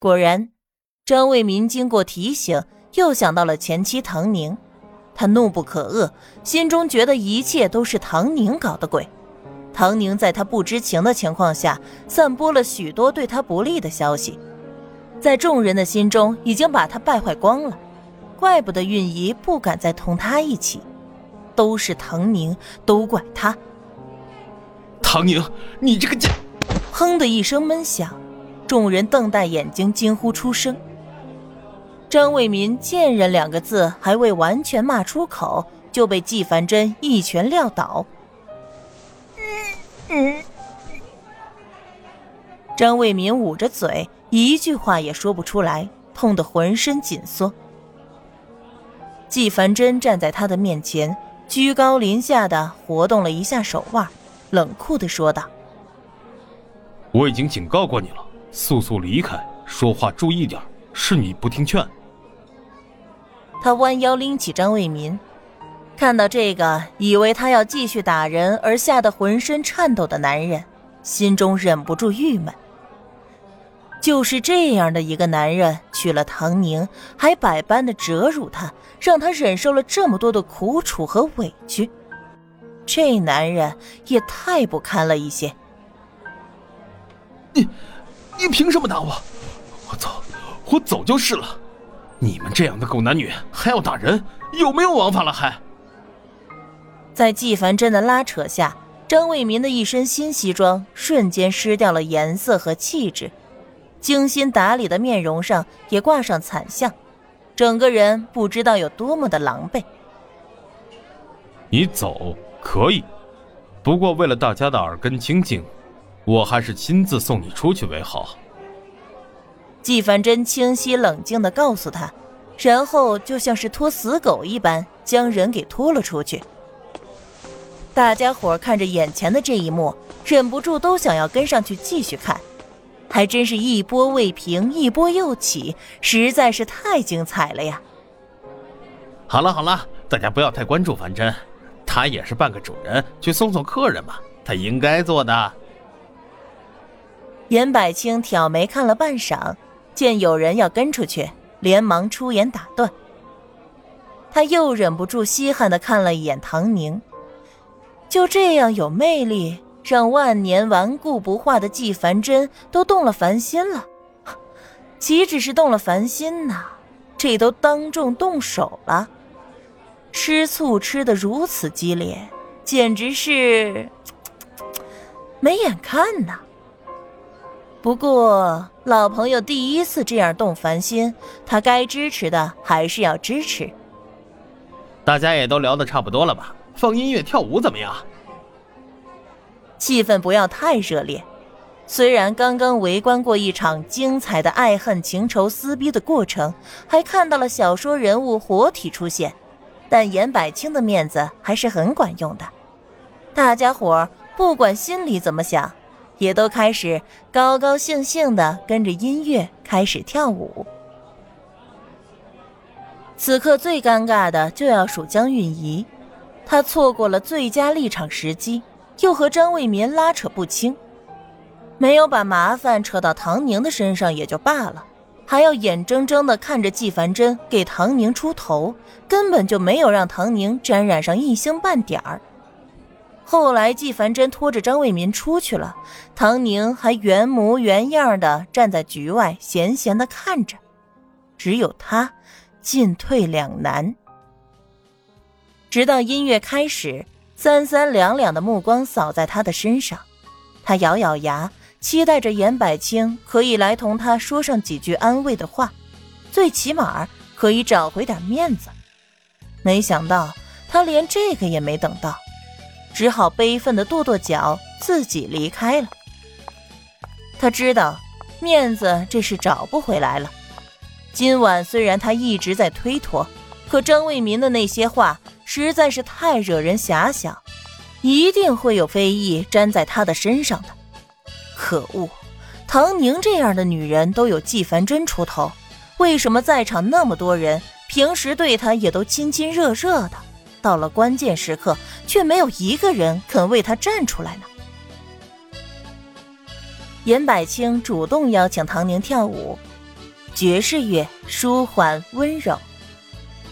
果然，张卫民经过提醒，又想到了前妻唐宁，他怒不可遏，心中觉得一切都是唐宁搞的鬼。唐宁在他不知情的情况下，散播了许多对他不利的消息，在众人的心中已经把他败坏光了。怪不得韵仪不敢再同他一起，都是唐宁，都怪他。唐宁，你这个贱！砰的一声闷响，众人瞪大眼睛，惊呼出声。张卫民“贱人”两个字还未完全骂出口，就被纪凡真一拳撂倒。张卫民捂着嘴，一句话也说不出来，痛得浑身紧缩。纪凡真站在他的面前，居高临下的活动了一下手腕，冷酷的说道：“我已经警告过你了，速速离开，说话注意点，是你不听劝。”他弯腰拎起张卫民，看到这个以为他要继续打人而吓得浑身颤抖的男人，心中忍不住郁闷。就是这样的一个男人，娶了唐宁，还百般的折辱她，让她忍受了这么多的苦楚和委屈，这男人也太不堪了一些。你，你凭什么打我？我走，我走就是了。你们这样的狗男女还要打人，有没有王法了？还在季凡真的拉扯下，张卫民的一身新西装瞬间失掉了颜色和气质。精心打理的面容上也挂上惨相，整个人不知道有多么的狼狈。你走可以，不过为了大家的耳根清净，我还是亲自送你出去为好。纪凡真清晰冷静的告诉他，然后就像是拖死狗一般将人给拖了出去。大家伙看着眼前的这一幕，忍不住都想要跟上去继续看。还真是一波未平，一波又起，实在是太精彩了呀！好了好了，大家不要太关注凡真，他也是半个主人，去送送客人嘛，他应该做的。严百清挑眉看了半晌，见有人要跟出去，连忙出言打断。他又忍不住稀罕的看了一眼唐宁，就这样有魅力。让万年顽固不化的季凡真都动了凡心了，岂止是动了凡心呐，这都当众动手了。吃醋吃的如此激烈，简直是 没眼看呐。不过老朋友第一次这样动凡心，他该支持的还是要支持。大家也都聊得差不多了吧？放音乐跳舞怎么样？气氛不要太热烈。虽然刚刚围观过一场精彩的爱恨情仇撕逼的过程，还看到了小说人物活体出现，但严百清的面子还是很管用的。大家伙不管心里怎么想，也都开始高高兴兴的跟着音乐开始跳舞。此刻最尴尬的就要数江韵仪，她错过了最佳立场时机。又和张卫民拉扯不清，没有把麻烦扯到唐宁的身上也就罢了，还要眼睁睁的看着季凡真给唐宁出头，根本就没有让唐宁沾染上一星半点儿。后来纪凡真拖着张卫民出去了，唐宁还原模原样的站在局外闲闲的看着，只有他进退两难。直到音乐开始。三三两两的目光扫在他的身上，他咬咬牙，期待着严百清可以来同他说上几句安慰的话，最起码可以找回点面子。没想到他连这个也没等到，只好悲愤的跺跺脚，自己离开了。他知道面子这是找不回来了。今晚虽然他一直在推脱，可张卫民的那些话。实在是太惹人遐想，一定会有非议粘在他的身上的。可恶，唐宁这样的女人都有季凡真出头，为什么在场那么多人平时对她也都亲亲热热的，到了关键时刻却没有一个人肯为他站出来呢？严百清主动邀请唐宁跳舞，爵士乐舒缓温柔。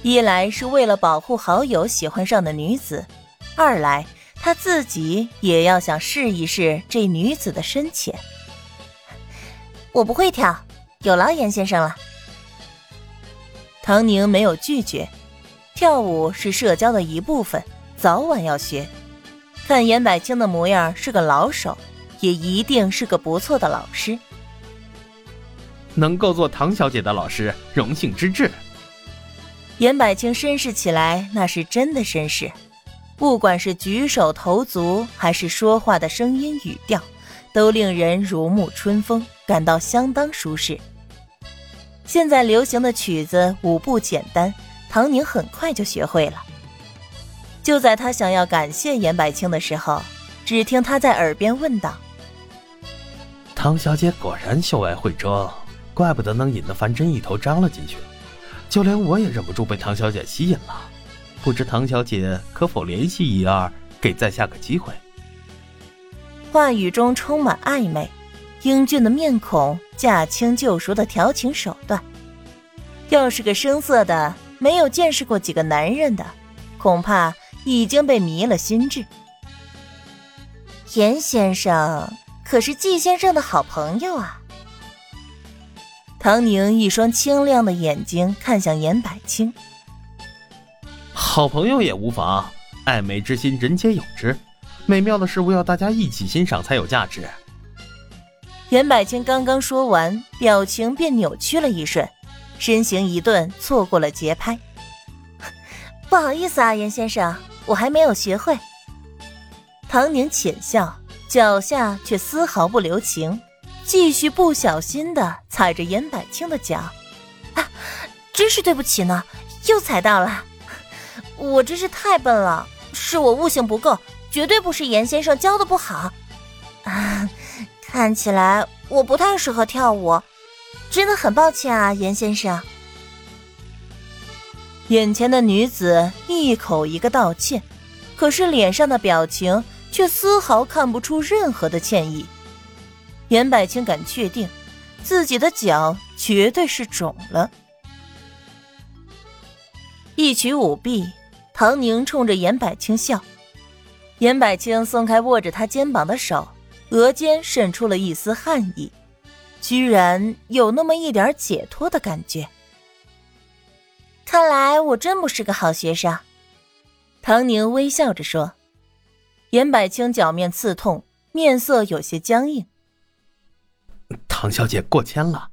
一来是为了保护好友喜欢上的女子，二来他自己也要想试一试这女子的深浅。我不会跳，有劳严先生了。唐宁没有拒绝，跳舞是社交的一部分，早晚要学。看严百清的模样是个老手，也一定是个不错的老师。能够做唐小姐的老师，荣幸之至。严百清绅士起来，那是真的绅士，不管是举手投足，还是说话的声音语调，都令人如沐春风，感到相当舒适。现在流行的曲子舞步简单，唐宁很快就学会了。就在他想要感谢严百清的时候，只听他在耳边问道：“唐小姐果然秀外慧中，怪不得能引得樊真一头扎了进去。”就连我也忍不住被唐小姐吸引了，不知唐小姐可否联系一二，给在下个机会？话语中充满暧昧，英俊的面孔，驾轻就熟的调情手段。要是个生涩的、没有见识过几个男人的，恐怕已经被迷了心智。严先生可是季先生的好朋友啊。唐宁一双清亮的眼睛看向严百清，好朋友也无妨，爱美之心人皆有之，美妙的事物要大家一起欣赏才有价值。严百清刚刚说完，表情便扭曲了一瞬，身形一顿，错过了节拍。不好意思啊，严先生，我还没有学会。唐宁浅笑，脚下却丝毫不留情。继续不小心的踩着严百清的脚，啊，真是对不起呢，又踩到了，我真是太笨了，是我悟性不够，绝对不是严先生教的不好，啊，看起来我不太适合跳舞，真的很抱歉啊，严先生。眼前的女子一口一个道歉，可是脸上的表情却丝毫看不出任何的歉意。严百清敢确定，自己的脚绝对是肿了。一曲舞毕，唐宁冲着严百清笑。严百清松开握着他肩膀的手，额间渗出了一丝汗意，居然有那么一点解脱的感觉。看来我真不是个好学生，唐宁微笑着说。严百清脚面刺痛，面色有些僵硬。唐小姐过谦了。